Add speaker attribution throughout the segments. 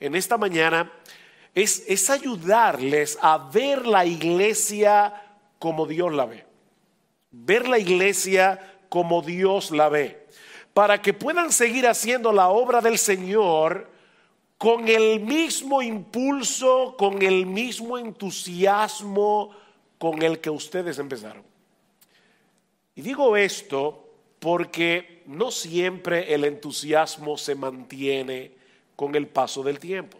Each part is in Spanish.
Speaker 1: en esta mañana es, es ayudarles a ver la iglesia como Dios la ve. Ver la iglesia como Dios la ve. Para que puedan seguir haciendo la obra del Señor con el mismo impulso, con el mismo entusiasmo con el que ustedes empezaron. Y digo esto porque no siempre el entusiasmo se mantiene con el paso del tiempo.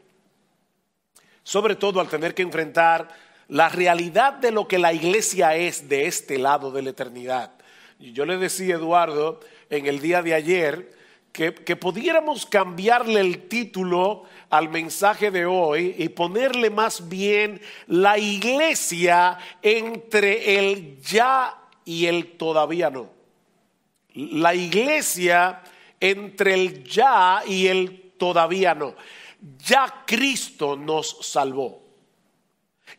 Speaker 1: Sobre todo al tener que enfrentar la realidad de lo que la iglesia es de este lado de la eternidad. Yo le decía a Eduardo en el día de ayer que, que, pudiéramos cambiarle el título al mensaje de hoy y ponerle más bien la iglesia entre el ya y el todavía no. La iglesia entre el ya y el todavía no. Ya Cristo nos salvó.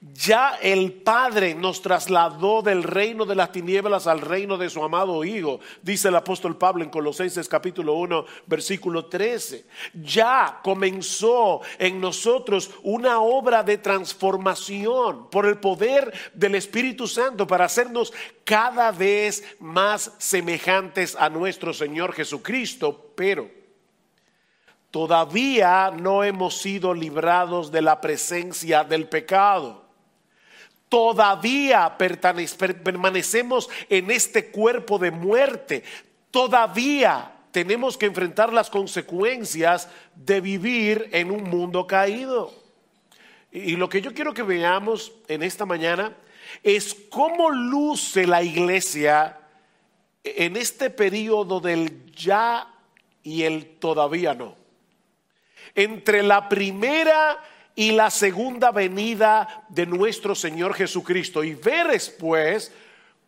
Speaker 1: Ya el Padre nos trasladó del reino de las tinieblas al reino de su amado Hijo, dice el apóstol Pablo en Colosenses capítulo 1, versículo 13. Ya comenzó en nosotros una obra de transformación por el poder del Espíritu Santo para hacernos cada vez más semejantes a nuestro Señor Jesucristo, pero todavía no hemos sido librados de la presencia del pecado. Todavía permanecemos en este cuerpo de muerte. Todavía tenemos que enfrentar las consecuencias de vivir en un mundo caído. Y lo que yo quiero que veamos en esta mañana es cómo luce la iglesia en este periodo del ya y el todavía no entre la primera y la segunda venida de nuestro Señor Jesucristo y ver después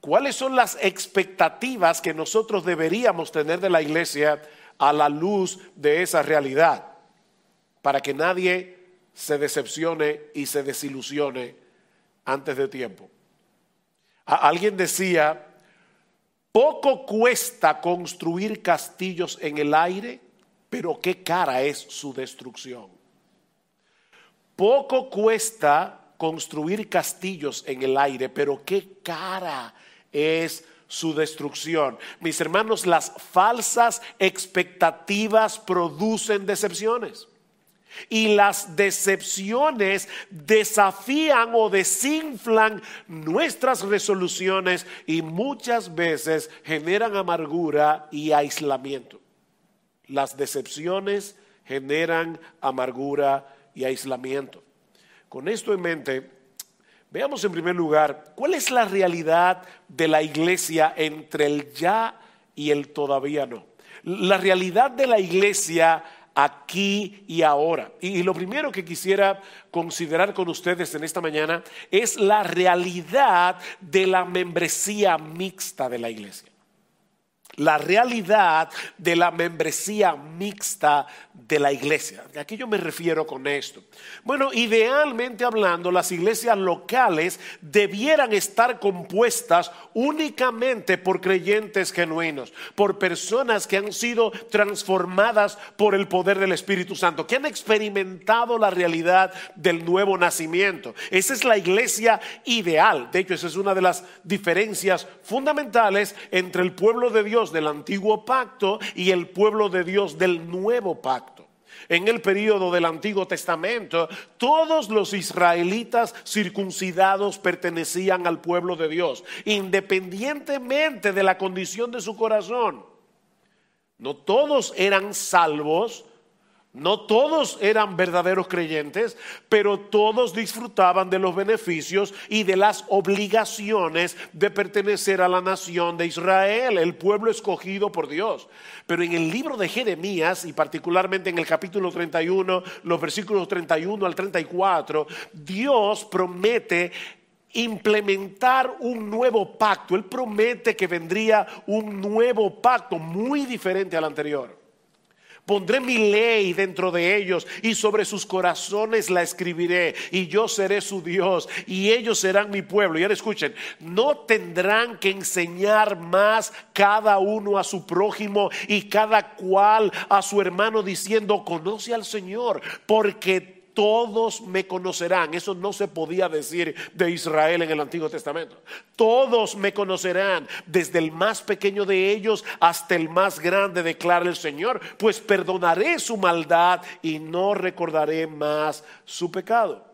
Speaker 1: cuáles son las expectativas que nosotros deberíamos tener de la iglesia a la luz de esa realidad, para que nadie se decepcione y se desilusione antes de tiempo. Alguien decía, poco cuesta construir castillos en el aire pero qué cara es su destrucción. Poco cuesta construir castillos en el aire, pero qué cara es su destrucción. Mis hermanos, las falsas expectativas producen decepciones. Y las decepciones desafían o desinflan nuestras resoluciones y muchas veces generan amargura y aislamiento. Las decepciones generan amargura y aislamiento. Con esto en mente, veamos en primer lugar cuál es la realidad de la iglesia entre el ya y el todavía no. La realidad de la iglesia aquí y ahora. Y, lo primero que quisiera considerar con ustedes en esta mañana es la realidad de la membresía mixta de la iglesia la realidad de la membresía mixta de la iglesia. ¿A qué yo me refiero con esto? Bueno, idealmente hablando, las iglesias locales debieran estar compuestas únicamente por creyentes genuinos, por personas que han sido transformadas por el poder del Espíritu Santo, que han experimentado la realidad del nuevo nacimiento. Esa es la iglesia ideal. De hecho, esa es una de las diferencias fundamentales entre el pueblo de Dios del antiguo pacto y el pueblo de Dios del nuevo pacto. En el periodo del Antiguo Testamento, todos los israelitas circuncidados pertenecían al pueblo de Dios, independientemente de la condición de su corazón. No todos eran salvos, no todos eran verdaderos creyentes, pero todos disfrutaban de los beneficios y de las obligaciones de pertenecer a la nación de Israel, el pueblo escogido por Dios. Pero en el libro de Jeremías, y particularmente en el capítulo 31, los versículos 31 al 34, Dios promete implementar un nuevo pacto. Él promete que vendría un nuevo pacto muy diferente al anterior. Pondré mi ley dentro de ellos y sobre sus corazones la escribiré y yo seré su Dios y ellos serán mi pueblo. Y ahora escuchen, no tendrán que enseñar más cada uno a su prójimo y cada cual a su hermano diciendo, conoce al Señor, porque todos me conocerán. Eso no se podía decir de Israel en el Antiguo Testamento. Todos me conocerán, desde el más pequeño de ellos hasta el más grande, declara el Señor, pues perdonaré su maldad y no recordaré más su pecado.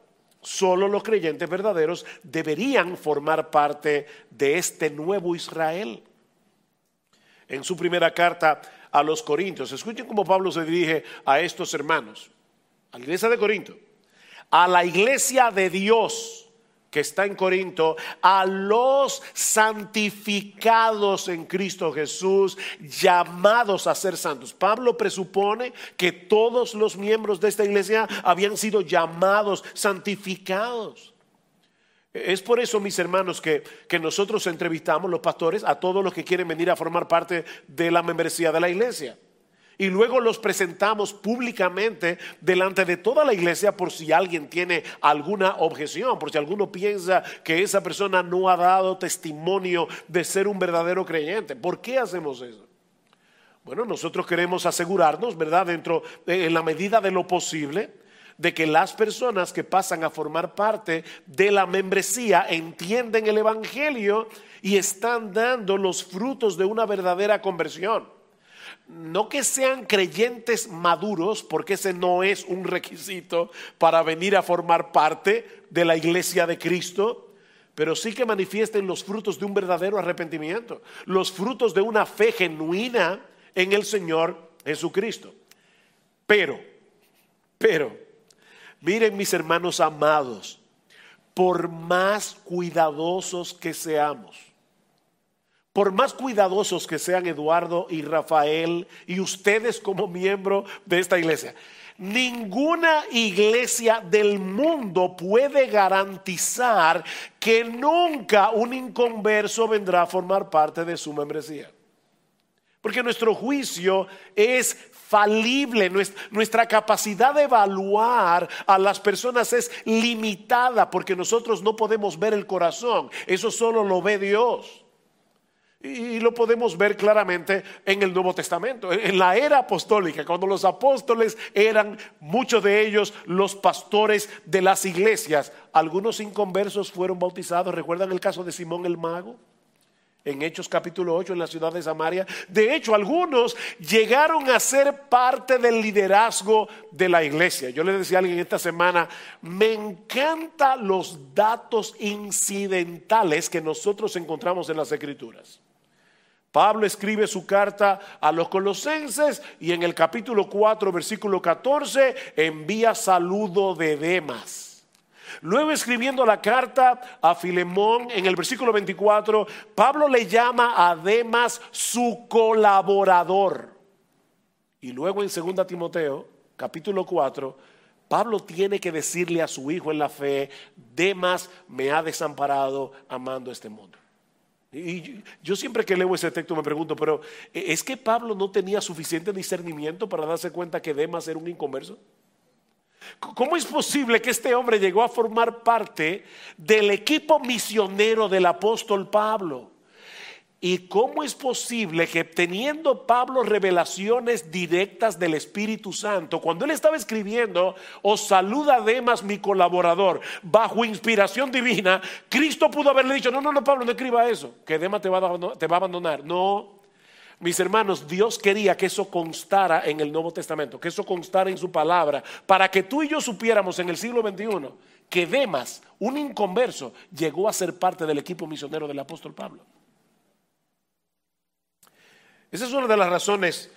Speaker 1: Solo los creyentes verdaderos deberían formar parte de este nuevo Israel. En su primera carta a los Corintios, escuchen cómo Pablo se dirige a estos hermanos a la iglesia de Corinto, a la iglesia de Dios que está en Corinto, a los santificados en Cristo Jesús, llamados a ser santos. Pablo presupone que todos los miembros de esta iglesia habían sido llamados, santificados. Es por eso, mis hermanos, que, que, nosotros entrevistamos los pastores a todos los que quieren venir a formar parte de la membresía de la iglesia. Y luego los presentamos públicamente delante de toda la iglesia por si alguien tiene alguna objeción, por si alguno piensa que esa persona no ha dado testimonio de ser un verdadero creyente. ¿Por qué hacemos eso? Bueno, nosotros queremos asegurarnos, ¿verdad? Dentro, en la medida de lo posible, de que las personas que pasan a formar parte de la membresía entienden el Evangelio y están dando los frutos de una verdadera conversión no que sean creyentes maduros, porque ese no es un requisito para venir a formar parte de la iglesia de Cristo, pero sí que manifiesten los frutos de un verdadero arrepentimiento, los frutos de una fe genuina en el Señor Jesucristo. Pero, pero, miren mis hermanos amados, por más cuidadosos que seamos, por más cuidadosos que sean Eduardo y Rafael y ustedes como miembro de esta iglesia, ninguna iglesia del mundo puede garantizar que nunca un inconverso vendrá a formar parte de su membresía. Porque nuestro juicio es falible, nuestra capacidad de evaluar a las personas es limitada porque nosotros no podemos ver el corazón, eso solo lo ve Dios. Y lo podemos ver claramente en el Nuevo Testamento, en la era apostólica, cuando los apóstoles eran muchos de ellos los pastores de las iglesias. Algunos inconversos fueron bautizados. ¿Recuerdan el caso de Simón el Mago? En Hechos capítulo 8 en la ciudad de Samaria. De hecho, algunos llegaron a ser parte del liderazgo de la iglesia. Yo le decía a alguien esta semana, me encantan los datos incidentales que nosotros encontramos en las escrituras. Pablo escribe su carta a los colosenses y en el capítulo 4, versículo 14, envía saludo de Demas. Luego escribiendo la carta a Filemón en el versículo 24, Pablo le llama a Demas su colaborador. Y luego en 2 Timoteo, capítulo 4, Pablo tiene que decirle a su hijo en la fe, Demas me ha desamparado amando este mundo. Y yo siempre que leo ese texto me pregunto, pero ¿e-, ¿es que Pablo no tenía suficiente discernimiento para darse cuenta que Demas era un inconverso? ¿Cómo es posible que este hombre llegó a formar parte del equipo misionero del apóstol Pablo? ¿Y cómo es posible que teniendo Pablo revelaciones directas del Espíritu Santo, cuando él estaba escribiendo, os saluda Demas mi colaborador, bajo inspiración divina, Cristo pudo haberle dicho, no, no, no, Pablo, no escriba eso, que Demas te va a, te va a abandonar. No, mis hermanos, Dios quería que eso constara en el Nuevo Testamento, que eso constara en su palabra, para que tú y yo supiéramos en el siglo XXI que Demas, un inconverso, llegó a ser parte del equipo misionero del apóstol Pablo. Esa es una de las razones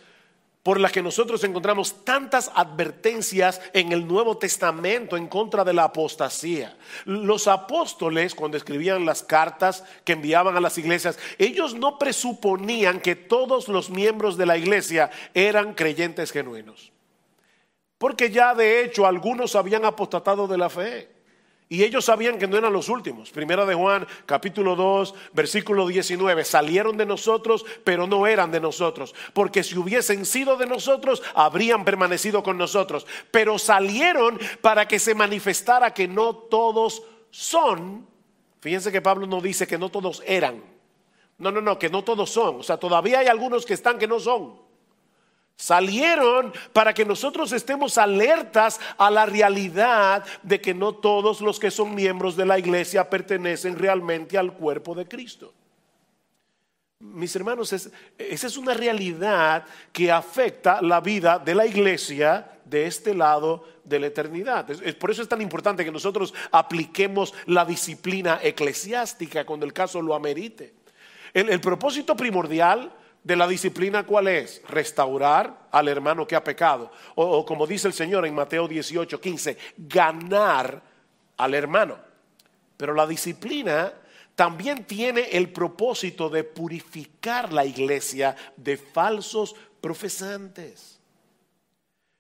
Speaker 1: por las que nosotros encontramos tantas advertencias en el Nuevo Testamento en contra de la apostasía. Los apóstoles, cuando escribían las cartas que enviaban a las iglesias, ellos no presuponían que todos los miembros de la iglesia eran creyentes genuinos. Porque ya de hecho algunos habían apostatado de la fe. Y ellos sabían que no eran los últimos. Primera de Juan, capítulo 2, versículo 19. Salieron de nosotros, pero no eran de nosotros. Porque si hubiesen sido de nosotros, habrían permanecido con nosotros. Pero salieron para que se manifestara que no todos son. Fíjense que Pablo no dice que no todos eran. No, no, no, que no todos son. O sea, todavía hay algunos que están que no son. Salieron para que nosotros estemos alertas a la realidad de que no todos los que son miembros de la iglesia pertenecen realmente al cuerpo de Cristo. Mis hermanos, esa es una realidad que afecta la vida de la iglesia de este lado de la eternidad. por eso es tan importante que nosotros apliquemos la disciplina eclesiástica cuando el caso lo amerite. el propósito primordial de la disciplina, ¿cuál es? Restaurar al hermano que ha pecado. O, como dice el Señor en Mateo 18, 15, ganar al hermano. Pero la disciplina también tiene el propósito de purificar la iglesia de falsos profesantes.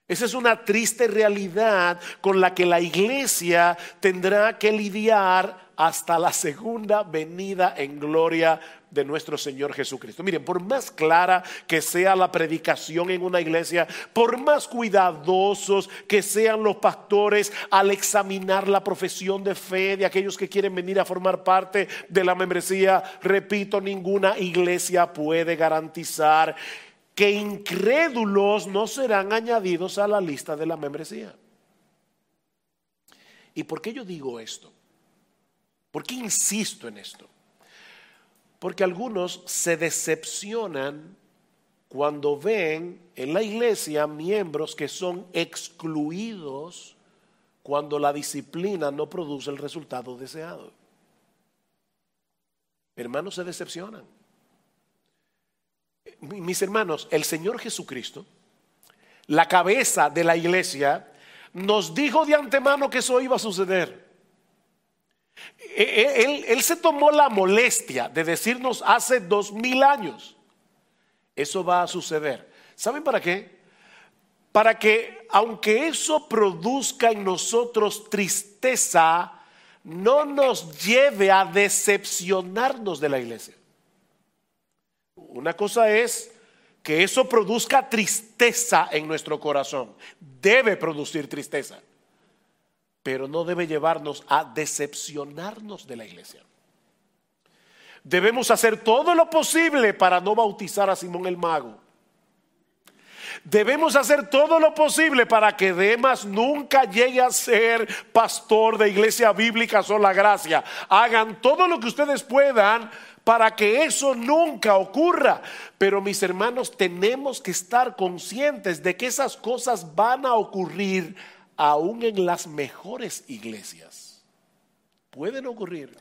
Speaker 1: Esa es una triste realidad con la que la iglesia tendrá que lidiar hasta la segunda venida en gloria de nuestro Señor Jesucristo. Miren, por más clara que sea la predicación en una iglesia, por más cuidadosos que sean los pastores al examinar la profesión de fe de aquellos que quieren venir a formar parte de la membresía, repito, ninguna iglesia puede garantizar que incrédulos no serán añadidos a la lista de la membresía. ¿Y por qué yo digo esto? ¿Por qué insisto en esto? Porque algunos se decepcionan cuando ven en la iglesia miembros que son excluidos cuando la disciplina no produce el resultado deseado. Hermanos se decepcionan. Mis hermanos, el Señor Jesucristo, la cabeza de la iglesia, nos dijo de antemano que eso iba a suceder. E, e, él, se tomó la molestia de decirnos hace dos mil años, eso va a suceder. ¿Saben para qué? Para que aunque eso produzca en nosotros tristeza, no nos lleve a decepcionarnos de la iglesia. Una cosa es que eso produzca tristeza en nuestro corazón. Debe producir tristeza pero no debe llevarnos a decepcionarnos de la iglesia. Debemos hacer todo lo posible para no bautizar a Simón el mago. Debemos hacer todo lo posible para que Demas nunca llegue a ser pastor de iglesia bíblica sola gracia. Hagan todo lo que ustedes puedan para que eso nunca ocurra. Pero mis hermanos, tenemos que estar conscientes de que esas cosas van a ocurrir aún en las mejores iglesias. Pueden ocurrir.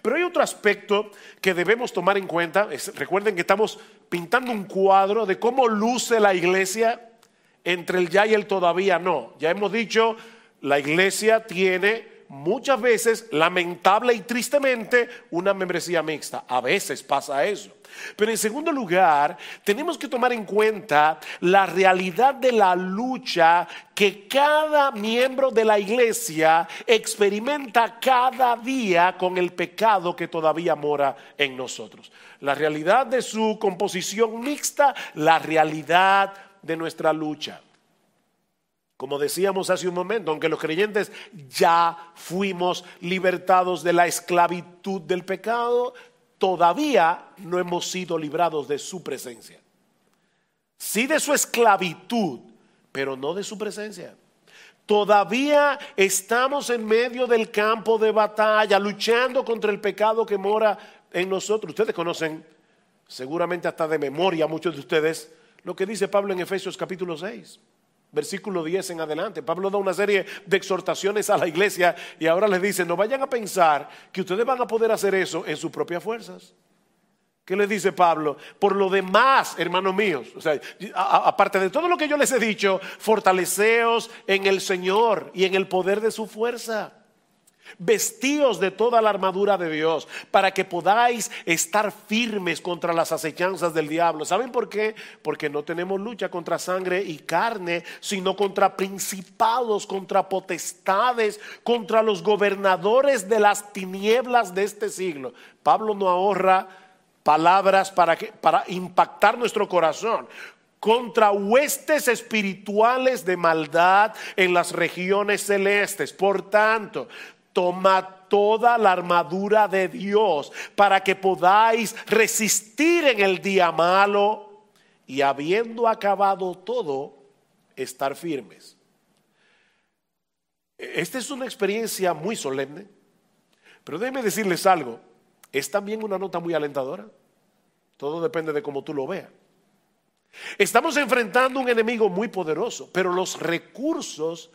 Speaker 1: Pero hay otro aspecto que debemos tomar en cuenta. recuerden que estamos pintando un cuadro de cómo luce la iglesia entre el ya y el todavía no. Ya hemos dicho, la iglesia tiene muchas veces, lamentable y tristemente, una membresía mixta. A veces pasa eso. Pero en segundo lugar, tenemos que tomar en cuenta la realidad de la lucha que cada miembro de la iglesia experimenta cada día con el pecado que todavía mora en nosotros. La realidad de su composición mixta, la realidad de nuestra lucha. Como decíamos hace un momento, aunque los creyentes ya fuimos libertados de la esclavitud del pecado, todavía no hemos sido librados de su presencia. Sí de su esclavitud, pero no de su presencia. Todavía estamos en medio del campo de batalla, luchando contra el pecado que mora en nosotros. Ustedes conocen, seguramente hasta de memoria, muchos de ustedes, lo que dice Pablo en Efesios capítulo 6 versículo 10 en adelante. Pablo da una serie de exhortaciones a la iglesia y ahora les dice, no vayan a pensar que ustedes van a poder hacer eso en sus propias fuerzas. ¿Qué les dice Pablo? Por lo demás, hermanos míos, o sea, aparte de todo lo que yo les he dicho, fortaleceos en el Señor y en el poder de su fuerza. Vestíos de toda la armadura de Dios para que podáis estar firmes contra las acechanzas del diablo. ¿Saben por qué? Porque no tenemos lucha contra sangre y carne, sino contra principados, contra potestades, contra los gobernadores de las tinieblas de este siglo. Pablo no ahorra palabras para, que, para impactar nuestro corazón contra huestes espirituales de maldad en las regiones celestes. Por tanto, toma toda la armadura de Dios para que podáis resistir en el día malo y habiendo acabado todo, estar firmes. Esta es una experiencia muy solemne, pero déjenme decirles algo, es también una nota muy alentadora. Todo depende de cómo tú lo veas. Estamos enfrentando un enemigo muy poderoso, pero los recursos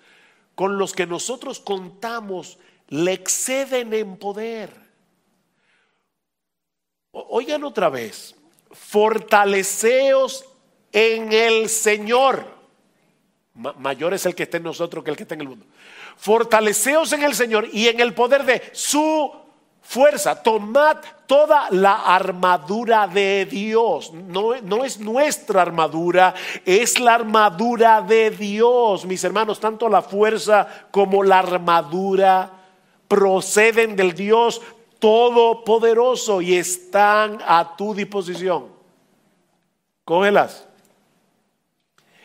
Speaker 1: con los que nosotros contamos le exceden en poder. Oigan otra vez, fortaleceos en el Señor. mayor es el que esté en nosotros que el que está en el mundo. Fortaleceos en el Señor y en el poder de su fuerza. Tomad toda la armadura de Dios. No, no, es nuestra armadura, es la armadura de Dios. Mis hermanos, tanto la fuerza como la armadura proceden del Dios Todopoderoso y están a tu disposición. Cógelas.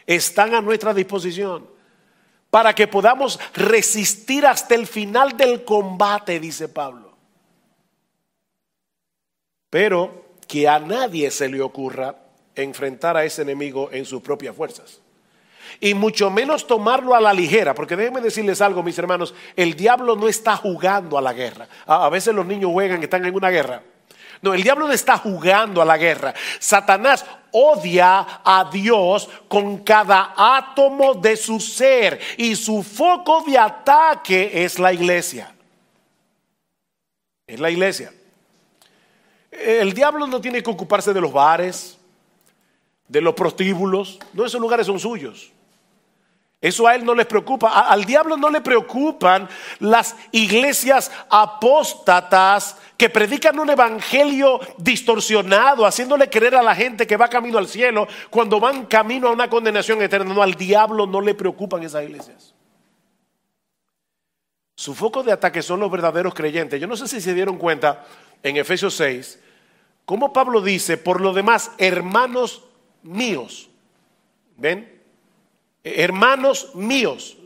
Speaker 1: Están a nuestra disposición para que podamos resistir hasta el final del combate, dice Pablo. Pero que a nadie se le ocurra enfrentar a ese enemigo en sus propias fuerzas y mucho menos tomarlo a la ligera, porque déjenme decirles algo, mis hermanos, el diablo no está jugando a la guerra. A, veces los niños juegan, están en una guerra. No, el diablo no está jugando a la guerra. Satanás odia a Dios con cada átomo de su ser y su foco de ataque es la iglesia. Es la iglesia. El diablo no tiene que ocuparse de los bares, de los prostíbulos. No, esos lugares son suyos. Eso a él no les preocupa. al diablo no le preocupan las iglesias apóstatas que predican un evangelio distorsionado, haciéndole creer a la gente que va camino al cielo cuando van camino a una condenación eterna. No, al diablo no le preocupan esas iglesias. Su foco de ataque son los verdaderos creyentes. Yo no sé si se dieron cuenta en Efesios 6, como Pablo dice, por lo demás, hermanos míos. ¿Ven? Hermanos míos,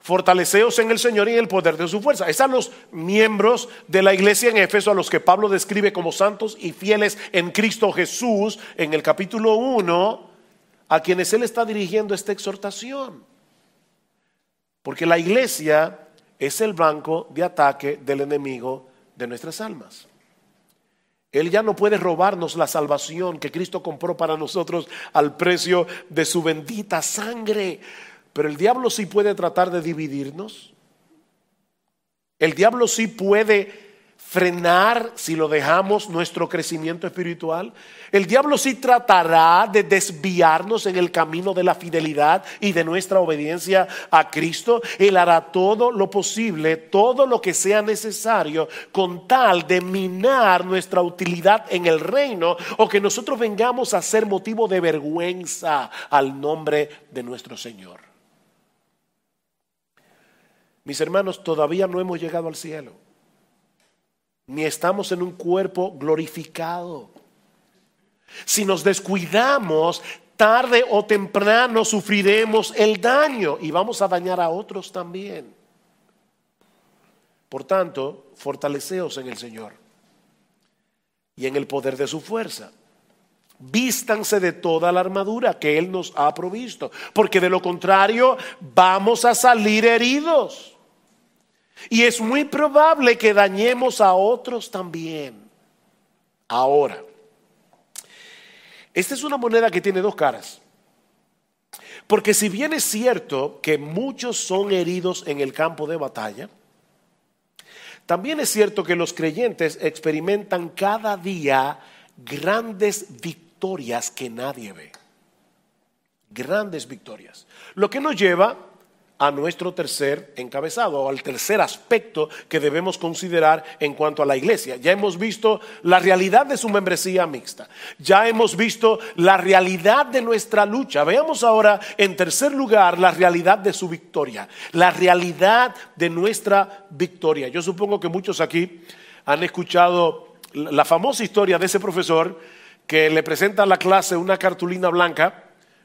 Speaker 1: fortaleceos en el Señor y en el poder de su fuerza. Es los miembros de la iglesia en Éfeso a los que Pablo describe como santos y fieles en Cristo Jesús en el capítulo 1, a quienes él está dirigiendo esta exhortación. Porque la iglesia es el blanco de ataque del enemigo de nuestras almas. Él ya no puede robarnos la salvación que Cristo compró para nosotros al precio de su bendita sangre. Pero el diablo sí puede tratar de dividirnos. El diablo sí puede frenar si lo dejamos nuestro crecimiento espiritual. El diablo sí tratará de desviarnos en el camino de la fidelidad y de nuestra obediencia a Cristo. Él hará todo lo posible, todo lo que sea necesario con tal de minar nuestra utilidad en el reino o que nosotros vengamos a ser motivo de vergüenza al nombre de nuestro Señor. Mis hermanos, todavía no hemos llegado al cielo ni estamos en un cuerpo glorificado. Si nos descuidamos, tarde o temprano sufriremos el daño y vamos a dañar a otros también. Por tanto, fortaleceos en el Señor y en el poder de su fuerza. Vístanse de toda la armadura que Él nos ha provisto, porque de lo contrario vamos a salir heridos. Y es muy probable que dañemos a otros también. Ahora, esta es una moneda que tiene dos caras. Porque si bien es cierto que muchos son heridos en el campo de batalla, también es cierto que los creyentes experimentan cada día grandes victorias que nadie ve. Grandes victorias. Lo que nos lleva a nuestro tercer encabezado, o al tercer aspecto que debemos considerar en cuanto a la iglesia. Ya hemos visto la realidad de su membresía mixta, ya hemos visto la realidad de nuestra lucha. Veamos ahora, en tercer lugar, la realidad de su victoria, la realidad de nuestra victoria. Yo supongo que muchos aquí han escuchado la famosa historia de ese profesor que le presenta a la clase una cartulina blanca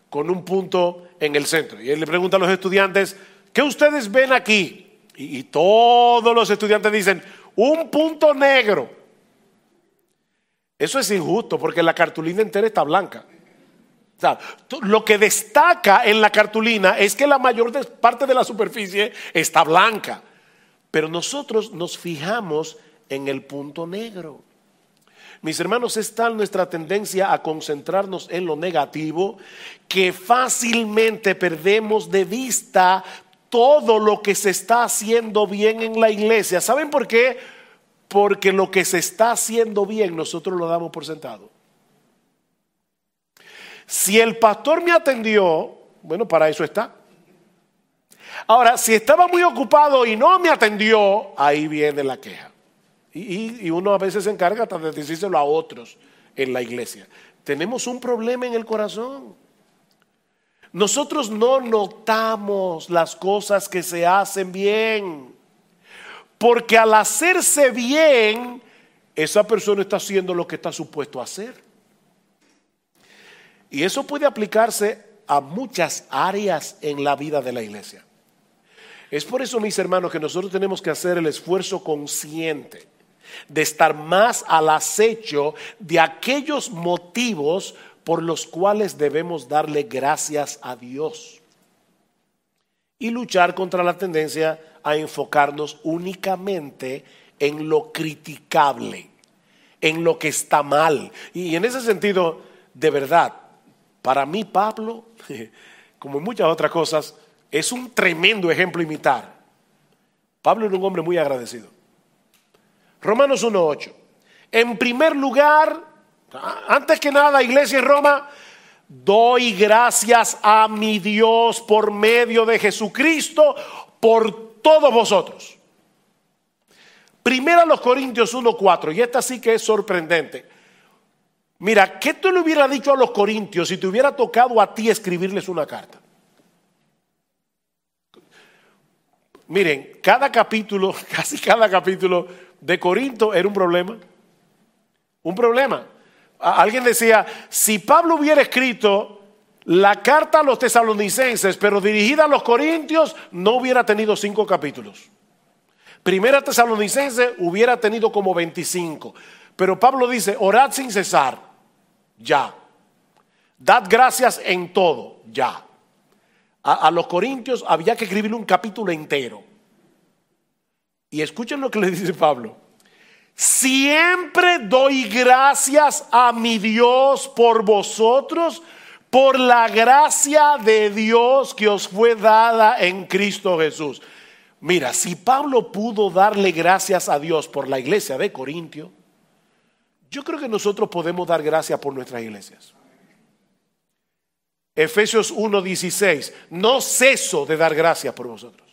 Speaker 1: con un punto en el centro. Y él le pregunta a los estudiantes, ¿qué ustedes ven aquí? Y, todos los estudiantes dicen, un punto negro. Eso es injusto porque la cartulina entera está blanca. O sea, lo que destaca en la cartulina es que la mayor parte de la superficie está blanca. Pero nosotros nos fijamos en el punto negro. Mis hermanos, es tal nuestra tendencia a concentrarnos en lo negativo que fácilmente perdemos de vista todo lo que se está haciendo bien en la iglesia. ¿Saben por qué? Porque lo que se está haciendo bien nosotros lo damos por sentado. Si el pastor me atendió, bueno, para eso está. Ahora, si estaba muy ocupado y no me atendió, ahí viene la queja. Y, uno a veces se encarga de decírselo a otros en la iglesia. Tenemos un problema en el corazón. Nosotros no notamos las cosas que se hacen bien. Porque al hacerse bien, esa persona está haciendo lo que está supuesto a hacer. Y eso puede aplicarse a muchas áreas en la vida de la iglesia. Es por eso, mis hermanos, que nosotros tenemos que hacer el esfuerzo consciente de estar más al acecho de aquellos motivos por los cuales debemos darle gracias a Dios y luchar contra la tendencia a enfocarnos únicamente en lo criticable, en lo que está mal. Y en ese sentido, de verdad, para mí Pablo, como en muchas otras cosas, es un tremendo ejemplo imitar. Pablo era un hombre muy agradecido. Romanos 1.8. En primer lugar, antes que nada, iglesia en Roma, doy gracias a mi Dios por medio de Jesucristo por todos vosotros. Primero los Corintios 1.4, y esta sí que es sorprendente. Mira, ¿qué tú le hubieras dicho a los Corintios si te hubiera tocado a ti escribirles una carta? Miren, cada capítulo, casi cada capítulo de Corinto era un problema. Un problema. Alguien decía, si Pablo hubiera escrito la carta a los tesalonicenses, pero dirigida a los corintios, no hubiera tenido cinco capítulos. Primera tesalonicense hubiera tenido como 25. Pero Pablo dice, orad sin cesar, ya. Dad gracias en todo, ya. A, a los corintios había que escribir un capítulo entero. Y escuchen lo que le dice Pablo. Siempre doy gracias a mi Dios por vosotros, por la gracia de Dios que os fue dada en Cristo Jesús. Mira, si Pablo pudo darle gracias a Dios por la iglesia de Corintio, yo creo que nosotros podemos dar gracias por nuestras iglesias. Efesios 1:16, no ceso de dar gracias por vosotros.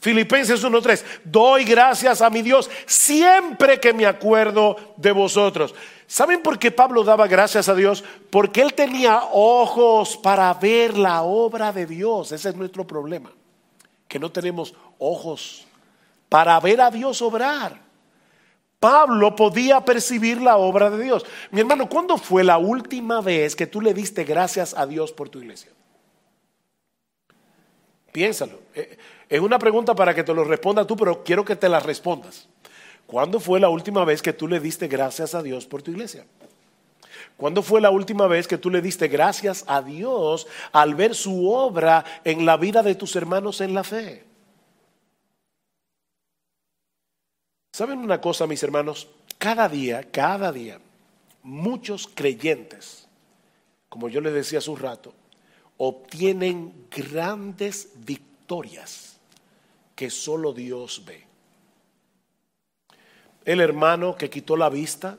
Speaker 1: Filipenses 1.3, doy gracias a mi Dios siempre que me acuerdo de vosotros. ¿Saben por qué Pablo daba gracias a Dios? Porque él tenía ojos para ver la obra de Dios. Ese es nuestro problema, que no tenemos ojos para ver a Dios obrar. Pablo podía percibir la obra de Dios. Mi hermano, ¿cuándo fue la última vez que tú le diste gracias a Dios por tu iglesia? Piénsalo. Es una pregunta para que te lo responda tú, pero quiero que te la respondas. ¿Cuándo fue la última vez que tú le diste gracias a Dios por tu iglesia? ¿Cuándo fue la última vez que tú le diste gracias a Dios al ver su obra en la vida de tus hermanos en la fe? ¿Saben una cosa, mis hermanos? Cada día, cada día, muchos creyentes, como yo les decía hace un rato, obtienen grandes victorias que solo Dios ve. El hermano que quitó la vista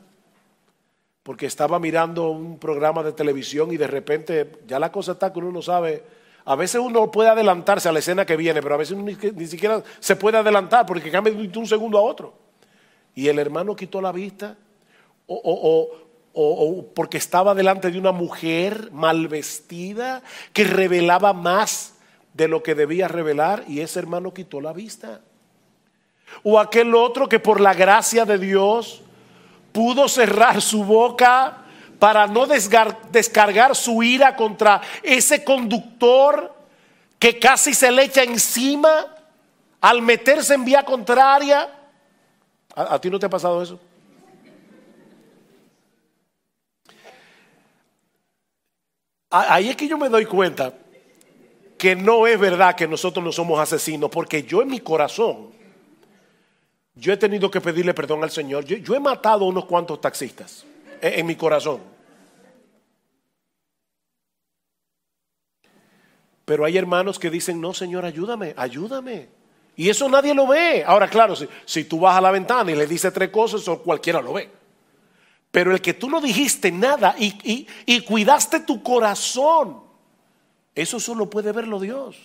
Speaker 1: porque estaba mirando un programa de televisión y de repente ya la cosa está que uno no sabe A veces uno puede adelantarse a la escena que viene, pero a veces ni, ni siquiera se puede adelantar porque cambia de un segundo a otro. Y el hermano quitó la vista o, o porque estaba delante de una mujer mal vestida que revelaba más de lo que debía revelar y ese hermano quitó la vista. O aquel otro que por la gracia de Dios pudo cerrar su boca para no descargar su ira contra ese conductor que casi se le echa encima al meterse en vía contraria. ¿A, ti no te ha pasado eso? Ahí es que yo me doy cuenta que no es verdad que nosotros no somos asesinos, porque yo en mi corazón, yo he tenido que pedirle perdón al Señor. Yo, he matado a unos cuantos taxistas en, mi corazón. Pero hay hermanos que dicen, no, Señor, ayúdame, ayúdame. Y eso nadie lo ve. Ahora, claro, si, tú vas a la ventana y le dices tres cosas, o cualquiera lo ve. Pero el que tú no dijiste nada y cuidaste tu corazón eso solo puede verlo Dios.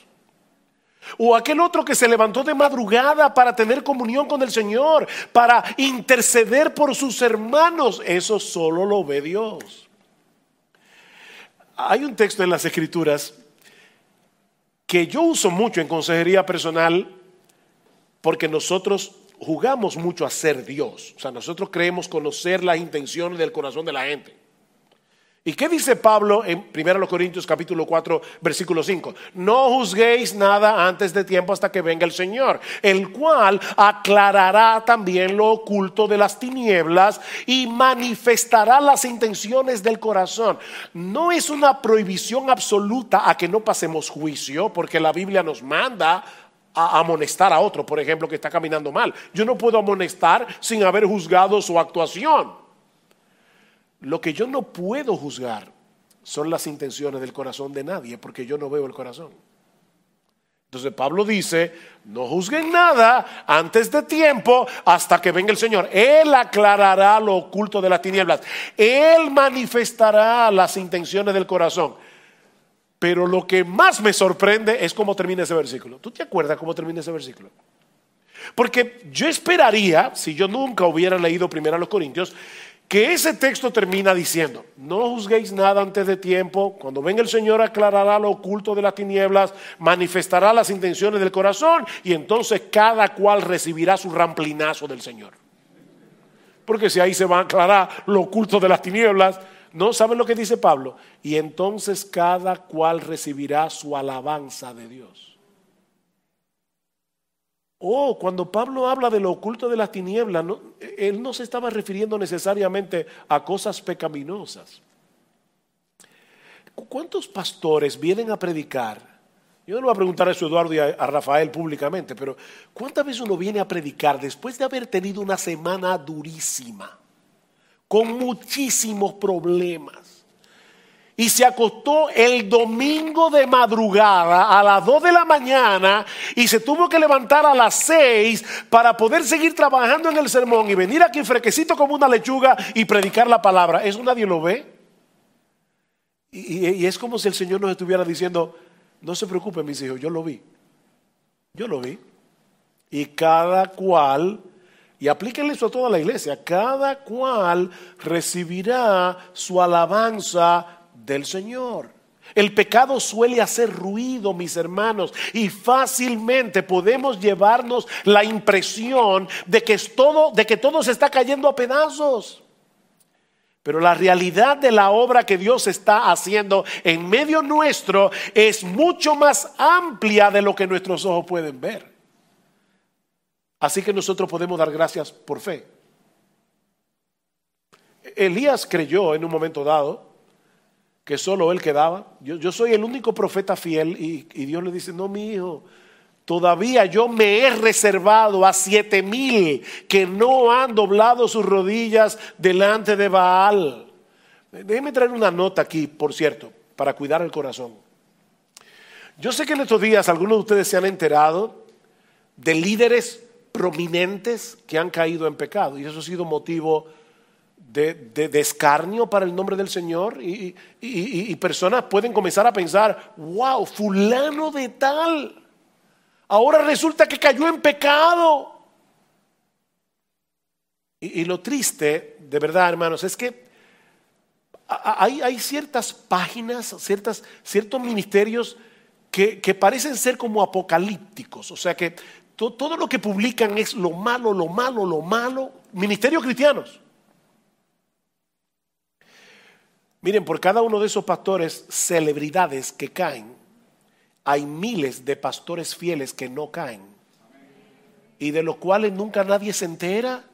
Speaker 1: O aquel otro que se levantó de madrugada para tener comunión con el Señor, para interceder por sus hermanos. Eso solo lo ve Dios. Hay un texto en las Escrituras que yo uso mucho en consejería personal porque nosotros jugamos mucho a ser Dios. O sea, nosotros creemos conocer las intenciones del corazón de la gente. ¿Y qué dice Pablo en 1 Corintios capítulo 4 versículo 5? No juzguéis nada antes de tiempo hasta que venga el Señor, el cual aclarará también lo oculto de las tinieblas y manifestará las intenciones del corazón. No es una prohibición absoluta a que no pasemos juicio, porque la Biblia nos manda a amonestar a otro, por ejemplo, que está caminando mal. Yo no puedo amonestar sin haber juzgado su actuación. Lo que yo no puedo juzgar son las intenciones del corazón de nadie, porque yo no veo el corazón. Entonces Pablo dice, no juzguen nada antes de tiempo hasta que venga el Señor. Él aclarará lo oculto de las tinieblas. Él manifestará las intenciones del corazón. Pero lo que más me sorprende es cómo termina ese versículo. ¿Tú te acuerdas cómo termina ese versículo? Porque yo esperaría, si yo nunca hubiera leído primero a los Corintios, que ese texto termina diciendo, no juzguéis nada antes de tiempo, cuando venga el Señor aclarará lo oculto de las tinieblas, manifestará las intenciones del corazón y entonces cada cual recibirá su ramplinazo del Señor. Porque si ahí se va a aclarar lo oculto de las tinieblas, ¿no saben lo que dice Pablo? Y entonces cada cual recibirá su alabanza de Dios. Oh, cuando Pablo habla de lo oculto de las tinieblas, él no se estaba refiriendo necesariamente a cosas pecaminosas. ¿Cuántos pastores vienen a predicar? Yo no voy a preguntar a eso Eduardo y a, a Rafael públicamente, pero ¿cuántas veces uno viene a predicar después de haber tenido una semana durísima, con muchísimos problemas? Y se acostó el domingo de madrugada a las 2 de la mañana y se tuvo que levantar a las 6 para poder seguir trabajando en el sermón y venir aquí frequecito como una lechuga y predicar la palabra. ¿Eso nadie lo ve? Y, y es como si el Señor nos estuviera diciendo, no se preocupen mis hijos, yo lo vi. Yo lo vi. Y cada cual y aplíquenle eso a toda la iglesia. Cada cual recibirá su alabanza del Señor. El pecado suele hacer ruido, mis hermanos, y fácilmente podemos llevarnos la impresión de que, es todo, de que todo se está cayendo a pedazos. Pero la realidad de la obra que Dios está haciendo en medio nuestro es mucho más amplia de lo que nuestros ojos pueden ver. Así que nosotros podemos dar gracias por fe. Elías creyó en un momento dado que solo él quedaba. Yo, soy el único profeta fiel y, Dios le dice, no, mi hijo, todavía yo me he reservado a siete mil que no han doblado sus rodillas delante de Baal. Déjeme traer una nota aquí, por cierto, para cuidar el corazón. Yo sé que en estos días algunos de ustedes se han enterado de líderes prominentes que han caído en pecado y eso ha sido motivo escarnio para el nombre del Señor y, y, personas pueden comenzar a pensar, wow, fulano de tal, ahora resulta que cayó en pecado. Y, lo triste, de verdad, hermanos, es que hay, hay ciertas páginas, ciertas, ciertos ministerios que, que, parecen ser como apocalípticos, o sea que todo lo que publican es lo malo, lo malo, lo malo, ministerios cristianos. Miren, por cada uno de esos pastores, celebridades que caen, hay miles de pastores fieles que no caen y de los cuales nunca nadie se entera.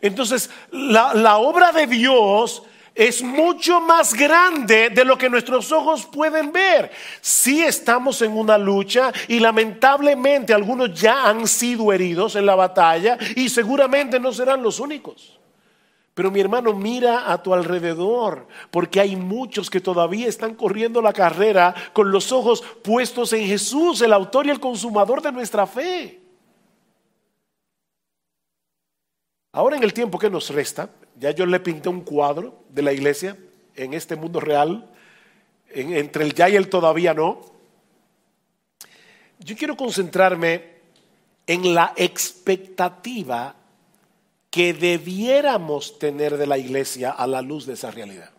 Speaker 1: Entonces, la, la obra de Dios es mucho más grande de lo que nuestros ojos pueden ver. Si estamos en una lucha y lamentablemente algunos ya han sido heridos en la batalla y seguramente no serán los únicos. Pero mi hermano, mira a tu alrededor, porque hay muchos que todavía están corriendo la carrera con los ojos puestos en Jesús, el autor y el consumador de nuestra fe. Ahora en el tiempo que nos resta, ya yo le pinté un cuadro de la iglesia en este mundo real, entre el ya y el todavía no. Yo quiero concentrarme en la expectativa que debiéramos tener de la iglesia a la luz de esa realidad.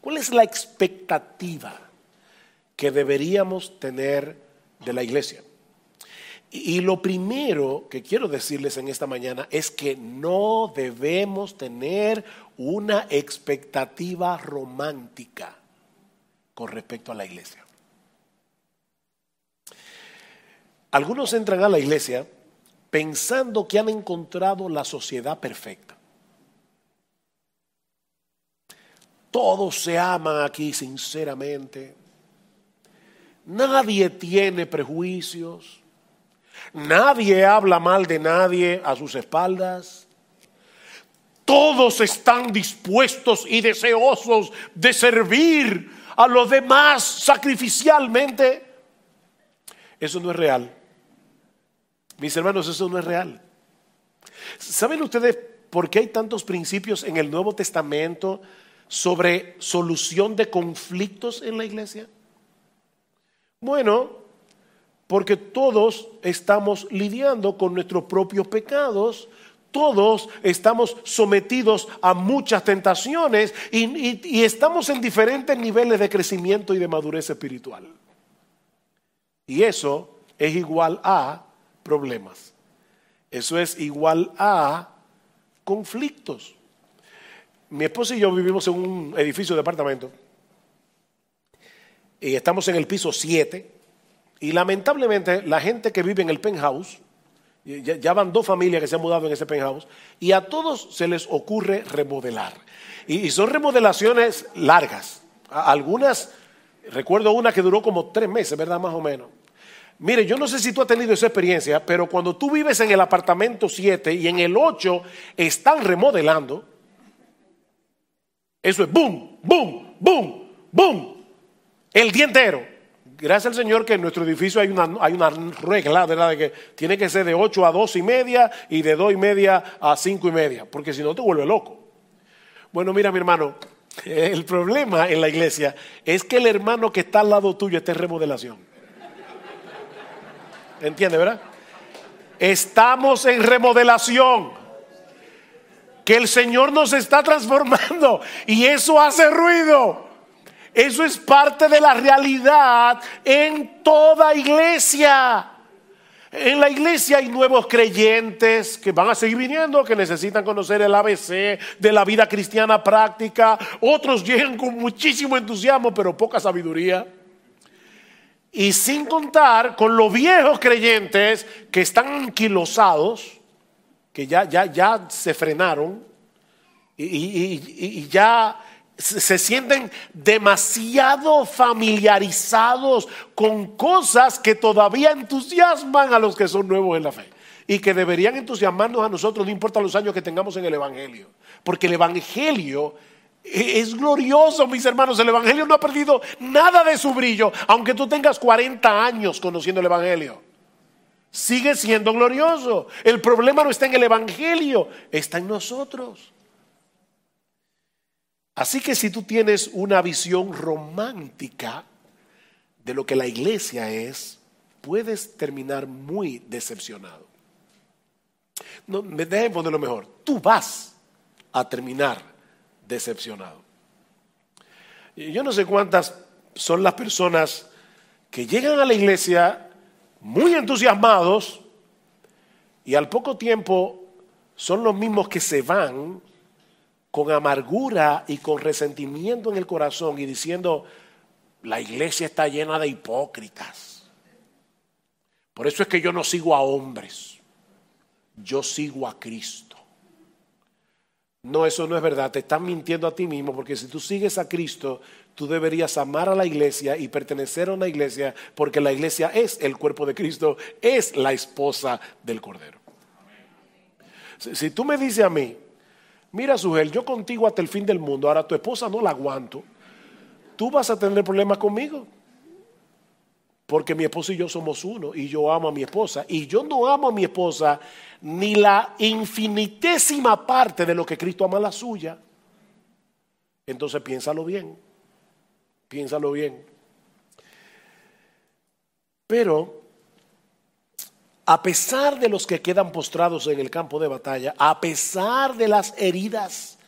Speaker 1: ¿Cuál es la expectativa que deberíamos tener de la iglesia? Y lo primero que quiero decirles en esta mañana es que no debemos tener una expectativa romántica con respecto a la iglesia. Algunos entran a la iglesia pensando que han encontrado la sociedad perfecta. Todos se aman aquí sinceramente. Nadie tiene prejuicios. Nadie habla mal de nadie a sus espaldas. Todos están dispuestos y deseosos de servir a los demás sacrificialmente. Eso no es real. Mis hermanos, eso no es real. ¿Saben ustedes por qué hay tantos principios en el Nuevo Testamento sobre solución de conflictos en la iglesia? Bueno, porque todos estamos lidiando con nuestros propios pecados, todos estamos sometidos a muchas tentaciones y, estamos en diferentes niveles de crecimiento y de madurez espiritual. Y eso es igual a problemas. Eso es igual a conflictos. Mi esposa y yo vivimos en un edificio de apartamento y estamos en el piso 7 y lamentablemente la gente que vive en el penthouse, ya, van dos familias que se han mudado en ese penthouse y a todos se les ocurre remodelar. y son remodelaciones largas. Algunas, recuerdo una que duró como tres meses, ¿verdad? Más o menos. Mire, yo no sé si tú has tenido esa experiencia, pero cuando tú vives en el apartamento 7 y en el 8 están remodelando, eso es boom, boom, boom, boom, el día entero. Gracias al Señor que en nuestro edificio hay una, hay una regla, ¿verdad? De que tiene que ser de 8 a 2 y media y de 2 y media a 5 y media, porque si no te vuelve loco. Bueno, mira mi hermano, el problema en la iglesia es que el hermano que está al lado tuyo está en remodelación. ¿Entiende, verdad? Estamos en remodelación. Que el Señor nos está transformando y eso hace ruido. Eso es parte de la realidad en toda iglesia. En la iglesia hay nuevos creyentes que van a seguir viniendo, que necesitan conocer el ABC de la vida cristiana práctica. Otros llegan con muchísimo entusiasmo, pero poca sabiduría. Y sin contar con los viejos creyentes que están anquilosados, que ya, ya, ya se frenaron y, ya se sienten demasiado familiarizados con cosas que todavía entusiasman a los que son nuevos en la fe y que deberían entusiasmarnos a nosotros, no importa los años que tengamos en el Evangelio, porque el Evangelio es glorioso, mis hermanos. El Evangelio no ha perdido nada de su brillo, aunque tú tengas 40 años conociendo el Evangelio. Sigue siendo glorioso. El problema no está en el Evangelio, está en nosotros. Así que si tú tienes una visión romántica de lo que la iglesia es, puedes terminar muy decepcionado. No, me dejen lo mejor. Tú vas a terminar decepcionado. Yo no sé cuántas son las personas que llegan a la iglesia muy entusiasmados y al poco tiempo son los mismos que se van con amargura y con resentimiento en el corazón y diciendo, la iglesia está llena de hipócritas. Por eso es que yo no sigo a hombres, yo sigo a Cristo. No, eso no es verdad, te estás mintiendo a ti mismo, porque si tú sigues a Cristo, tú deberías amar a la iglesia y pertenecer a una iglesia, porque la iglesia es el cuerpo de Cristo, es la esposa del Cordero. Si, tú me dices a mí, mira Sugel, yo contigo hasta el fin del mundo, ahora tu esposa no la aguanto, tú vas a tener problemas conmigo. Porque mi esposa y yo somos uno y yo amo a mi esposa. Y yo no amo a mi esposa ni la infinitésima parte de lo que Cristo ama a la suya. Entonces piénsalo bien. Piénsalo bien. Pero a pesar de los que quedan postrados en el campo de batalla, a pesar de las heridas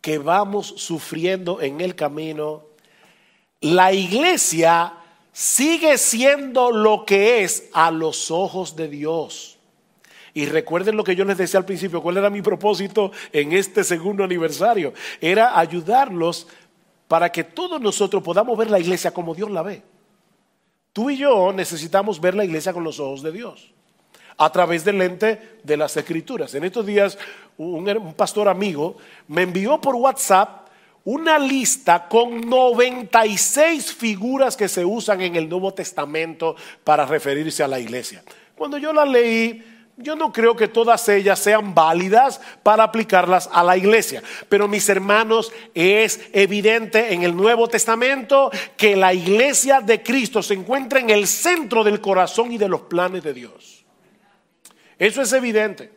Speaker 1: que vamos sufriendo en el camino, la iglesia sigue siendo lo que es a los ojos de Dios. Y recuerden lo que yo les decía al principio, cuál era mi propósito en este segundo aniversario. Era ayudarlos para que todos nosotros podamos ver la iglesia como Dios la ve. Tú y yo necesitamos ver la iglesia con los ojos de Dios, a través del lente de las escrituras. En estos días un, pastor amigo me envió por WhatsApp una lista con 96 figuras que se usan en el Nuevo Testamento para referirse a la iglesia. Cuando yo la leí, yo no creo que todas ellas sean válidas para aplicarlas a la iglesia. Pero mis hermanos, es evidente en el Nuevo Testamento que la iglesia de Cristo se encuentra en el centro del corazón y de los planes de Dios. Eso es evidente.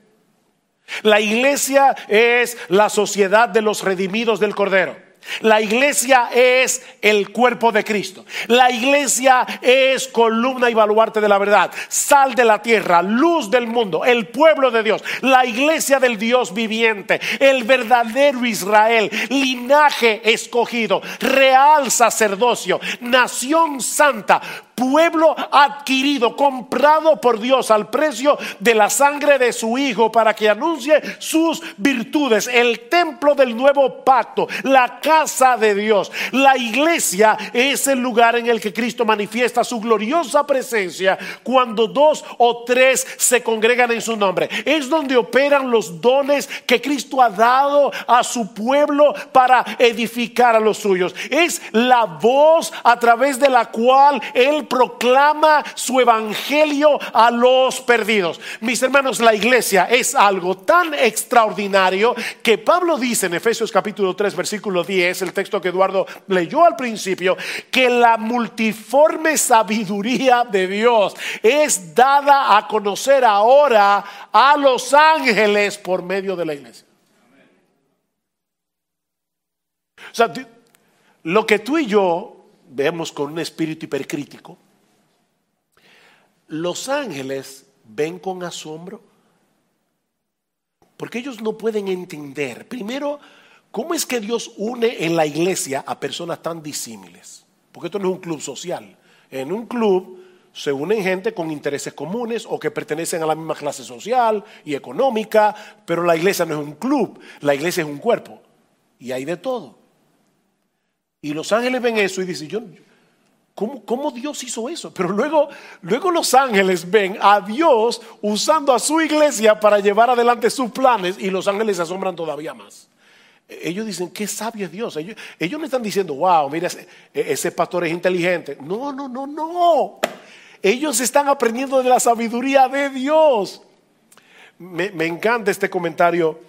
Speaker 1: La iglesia es la sociedad de los redimidos del Cordero. La iglesia es el cuerpo de Cristo. La iglesia es columna y baluarte de la verdad. Sal de la tierra, luz del mundo, el pueblo de Dios. La iglesia del Dios viviente, el verdadero Israel, linaje escogido, real sacerdocio, nación santa, pueblo adquirido, comprado por Dios al precio de la sangre de su Hijo para que anuncie sus virtudes, el templo del nuevo pacto, la casa de Dios. La iglesia es el lugar en el que Cristo manifiesta su gloriosa presencia cuando dos o tres se congregan en su nombre. Es donde operan los dones que Cristo ha dado a su pueblo para edificar a los suyos. Es la voz a través de la cual Él proclama su evangelio a los perdidos. Mis hermanos, la iglesia es algo tan extraordinario que Pablo dice en Efesios capítulo 3 versículo 10, el texto que Eduardo leyó al principio, que la multiforme sabiduría de Dios es dada a conocer ahora a los ángeles por medio de la iglesia. O sea, lo que tú y yo vemos con un espíritu hipercrítico, los ángeles ven con asombro. Porque ellos no pueden entender, primero, cómo es que Dios une en la iglesia a personas tan disímiles. Porque esto no es un club social. En un club se unen gente con intereses comunes o que pertenecen a la misma clase social y económica, pero la iglesia no es un club, la iglesia es un cuerpo. Y hay de todo. Y los ángeles ven eso y dicen, yo, ¿Cómo, Dios hizo eso? Pero luego, luego los ángeles ven a Dios usando a su iglesia para llevar adelante sus planes y los ángeles se asombran todavía más. Ellos dicen, qué sabio es Dios. Ellos, ellos no están diciendo, wow, mira, ese, ese pastor es inteligente. No, no, no, no. Ellos están aprendiendo de la sabiduría de Dios. Me, me, encanta este comentario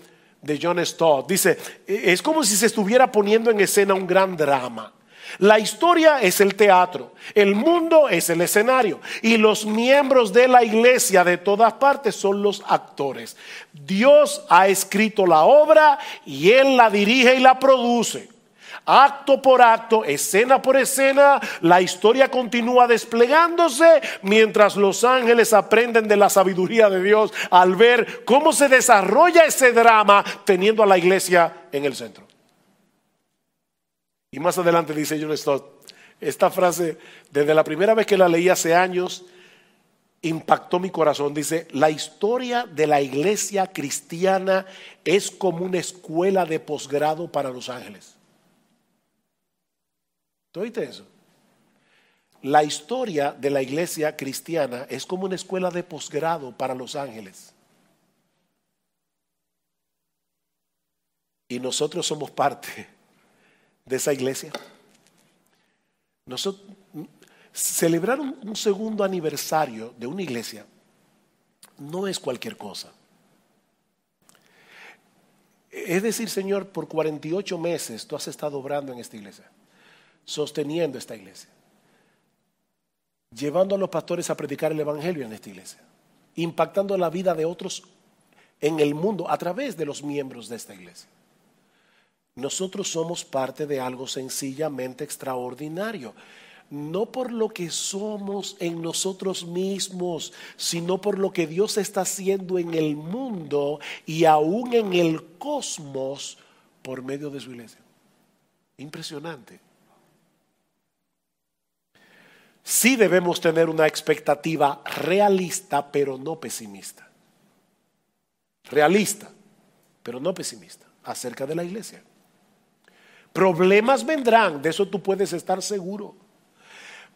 Speaker 1: de John Stott. Dice, es como si se estuviera poniendo en escena un gran drama. La historia es el teatro, el mundo es el escenario y los miembros de la iglesia de todas partes son los actores. Dios ha escrito la obra y Él la dirige y la produce. Acto por acto, escena por escena, la historia continúa desplegándose mientras los ángeles aprenden de la sabiduría de Dios al ver cómo se desarrolla ese drama teniendo a la iglesia en el centro. Y más adelante dice John Stott, esta frase, desde la primera vez que la leí hace años, impactó mi corazón. Dice, la historia de la iglesia cristiana es como una escuela de posgrado para los ángeles. ¿Tú oíste eso? La historia de la iglesia cristiana es como una escuela de posgrado para los ángeles. Y nosotros somos parte de esa iglesia. Nosotros, celebrar un, segundo aniversario de una iglesia no es cualquier cosa. Es decir, Señor, por 48 meses tú has estado obrando en esta iglesia, sosteniendo esta iglesia, llevando a los pastores a predicar el Evangelio en esta iglesia, impactando la vida de otros en el mundo a través de los miembros de esta iglesia. Nosotros somos parte de algo sencillamente extraordinario. No por lo que somos en nosotros mismos, sino por lo que Dios está haciendo en el mundo y aún en el cosmos por medio de su iglesia. Impresionante. Sí debemos tener una expectativa realista, pero no pesimista. Realista, pero no pesimista, acerca de la iglesia. Problemas vendrán, de eso tú puedes estar seguro.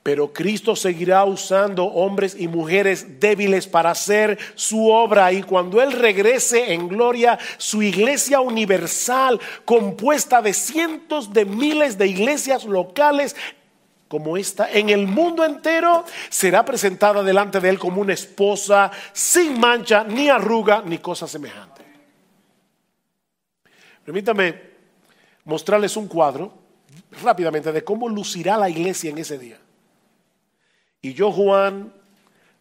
Speaker 1: Pero Cristo seguirá usando hombres y mujeres débiles para hacer su obra y cuando Él regrese en gloria, su iglesia universal, compuesta de cientos de miles de iglesias locales, como esta, en el mundo entero, será presentada delante de Él como una esposa sin mancha, ni arruga, ni cosa semejante. Permítame mostrarles un cuadro rápidamente de cómo lucirá la iglesia en ese día. Y yo, Juan,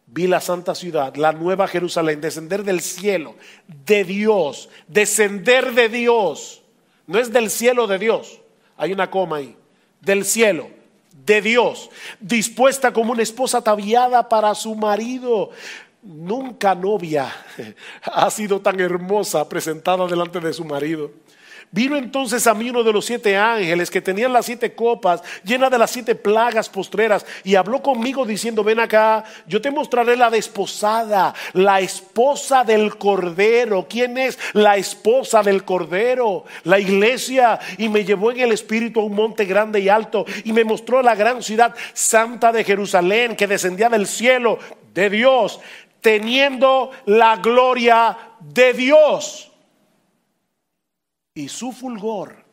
Speaker 1: vi la santa ciudad, la nueva Jerusalén, descender del cielo, de Dios, descender de Dios. No es del cielo de Dios, hay una coma ahí, del cielo, de Dios, dispuesta como una esposa ataviada para su marido. Nunca novia ha sido tan hermosa presentada delante de su marido. Vino entonces a mí uno de los siete ángeles que tenían las siete copas llenas de las siete plagas postreras y habló conmigo diciendo, ven acá, yo te mostraré la desposada, la esposa del Cordero. ¿Quién es la esposa del Cordero? La iglesia. Y me llevó en el espíritu a un monte grande y alto y me mostró la gran ciudad santa de Jerusalén que descendía del cielo de Dios, teniendo la gloria de Dios y su fulgor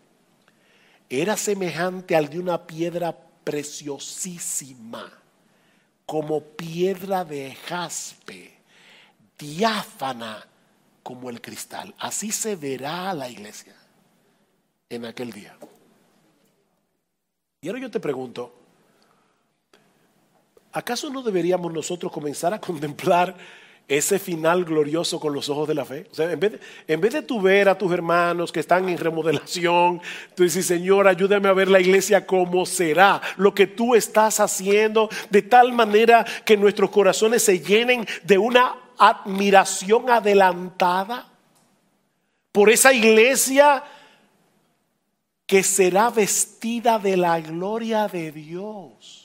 Speaker 1: era semejante al de una piedra preciosísima, como piedra de jaspe, diáfana como el cristal. Así se verá la iglesia en aquel día. Y ahora yo te pregunto, ¿acaso no deberíamos nosotros comenzar a contemplar ese final glorioso con los ojos de la fe. O sea, en vez, de, en vez de tú ver a tus hermanos que están en remodelación, tú dices, Señor, ayúdame a ver la iglesia como será, lo que tú estás haciendo, de tal manera que nuestros corazones se llenen de una admiración adelantada por esa iglesia que será vestida de la gloria de Dios.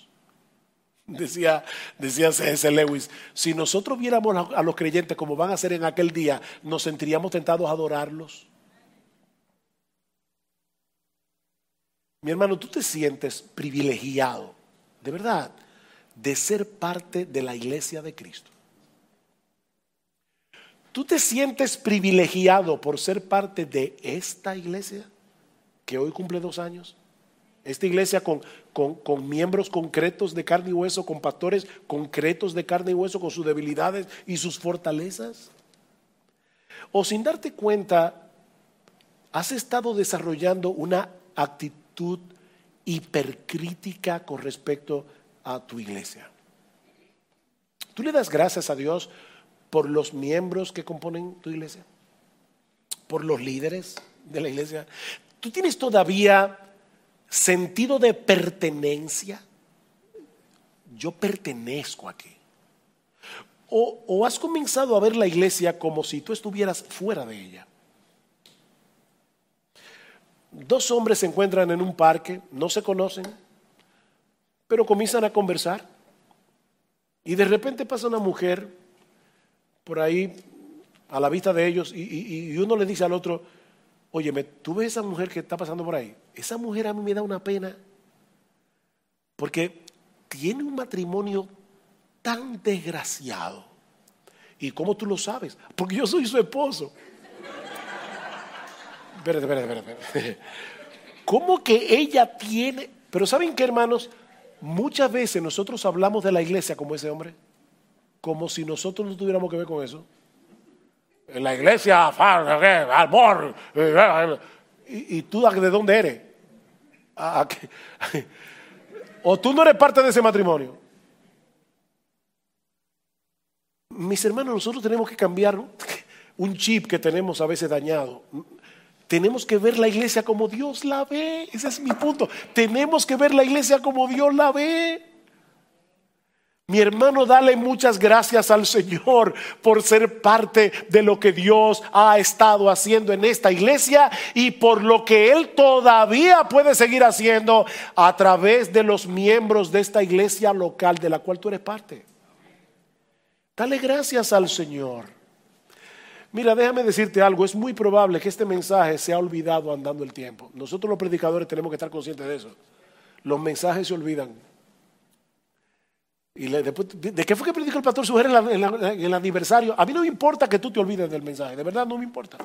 Speaker 1: Decía, decía C.S. Lewis, si nosotros viéramos a los creyentes como van a ser en aquel día, ¿nos sentiríamos tentados a adorarlos? Mi hermano, tú te sientes privilegiado, de verdad, de ser parte de la iglesia de Cristo. ¿Tú te sientes privilegiado por ser parte de esta iglesia que hoy cumple dos años? Esta iglesia con, con, miembros concretos de carne y hueso, con pastores concretos de carne y hueso, con sus debilidades y sus fortalezas. O sin darte cuenta, has estado desarrollando una actitud hipercrítica con respecto a tu iglesia. ¿Tú le das gracias a Dios por los miembros que componen tu iglesia? ¿Por los líderes de la iglesia? ¿Tú tienes todavía sentido de pertenencia? Yo pertenezco aquí. O, o, has comenzado a ver la iglesia como si tú estuvieras fuera de ella. Dos hombres se encuentran en un parque, no se conocen, pero comienzan a conversar. Y de repente pasa una mujer por ahí a la vista de ellos y, uno le dice al otro, oye, ¿tú ves esa mujer que está pasando por ahí? Esa mujer a mí me da una pena porque tiene un matrimonio tan desgraciado. ¿Y cómo tú lo sabes? Porque yo soy su esposo espérate, espérate, espérate. ¿Cómo que ella tiene? Pero ¿saben qué, hermanos? Muchas veces nosotros hablamos de la iglesia como ese hombre, como si nosotros no tuviéramos que ver con eso. En la iglesia, amor. ¿Y, tú de dónde eres? ¿O tú no eres parte de ese matrimonio? Mis hermanos, nosotros tenemos que cambiar un chip que tenemos a veces dañado. Tenemos que ver la iglesia como Dios la ve. Ese es mi punto. Tenemos que ver la iglesia como Dios la ve. Mi hermano, dale muchas gracias al Señor por ser parte de lo que Dios ha estado haciendo en esta iglesia y por lo que Él todavía puede seguir haciendo a través de los miembros de esta iglesia local de la cual tú eres parte. Dale gracias al Señor. Mira, déjame decirte algo, es muy probable que este mensaje se ha olvidado andando el tiempo. Nosotros los predicadores tenemos que estar conscientes de eso. Los mensajes se olvidan. Y después, ¿De qué fue que predicó el pastor Sujer en, en, el aniversario? A mí no me importa que tú te olvides del mensaje, de verdad no me importa.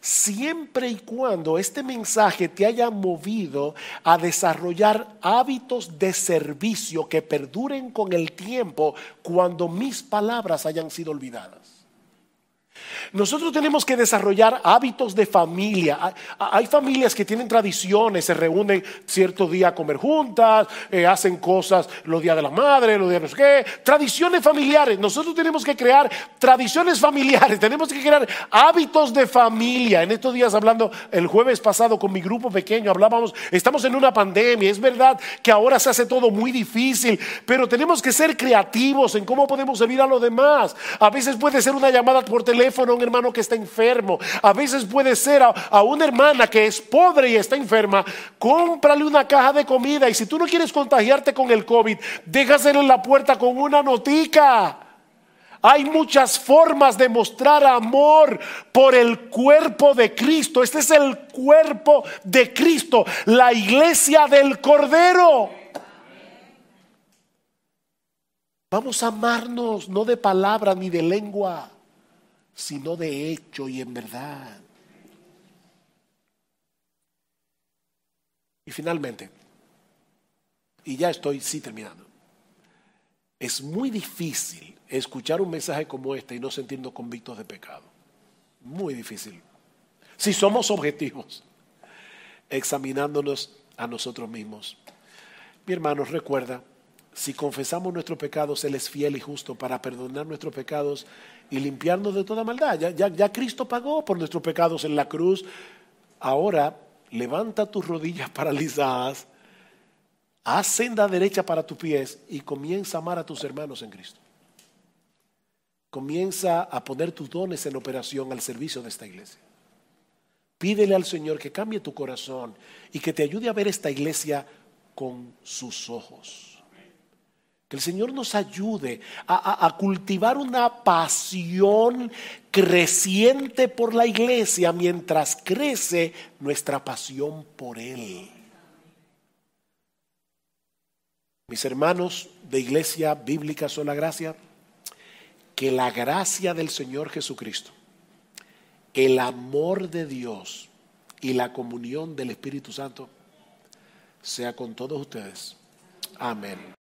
Speaker 1: Siempre y cuando este mensaje te haya movido a desarrollar hábitos de servicio que perduren con el tiempo cuando mis palabras hayan sido olvidadas. Nosotros tenemos que desarrollar hábitos de familia. Hay familias que tienen tradiciones, se reúnen cierto día a comer juntas, eh, hacen cosas los días de la madre, los días de no sé qué. Tradiciones familiares. Nosotros tenemos que crear tradiciones familiares, tenemos que crear hábitos de familia. En estos días hablando, el jueves pasado con mi grupo pequeño, hablábamos, estamos en una pandemia, es verdad que ahora se hace todo muy difícil, pero tenemos que ser creativos en cómo podemos servir a los demás. A veces puede ser una llamada por teléfono un hermano que está enfermo. A veces puede ser a, una hermana que es pobre y está enferma. Cómprale una caja de comida y si tú no quieres contagiarte con el COVID, déjaselo en la puerta con una notica. Hay muchas formas de mostrar amor por el cuerpo de Cristo. Este es el cuerpo de Cristo, la iglesia del Cordero. Vamos a amarnos, no de palabra ni de lengua sino de hecho y en verdad. Y finalmente, y ya estoy sí terminando, es muy difícil escuchar un mensaje como este y no sentirnos convictos de pecado. Muy difícil. Si somos objetivos, examinándonos a nosotros mismos. Mi hermano, recuerda, si confesamos nuestros pecados, Él es fiel y justo para perdonar nuestros pecados y limpiarnos de toda maldad. Ya, Cristo pagó por nuestros pecados en la cruz. Ahora levanta tus rodillas paralizadas, haz senda derecha para tus pies y comienza a amar a tus hermanos en Cristo. Comienza a poner tus dones en operación al servicio de esta iglesia. Pídele al Señor que cambie tu corazón y que te ayude a ver esta iglesia con sus ojos. Que el Señor nos ayude a, cultivar una pasión creciente por la iglesia mientras crece nuestra pasión por Él. Mis hermanos de Iglesia Bíblica Sola Gracia, que la gracia del Señor Jesucristo, el amor de Dios y la comunión del Espíritu Santo sea con todos ustedes. Amén.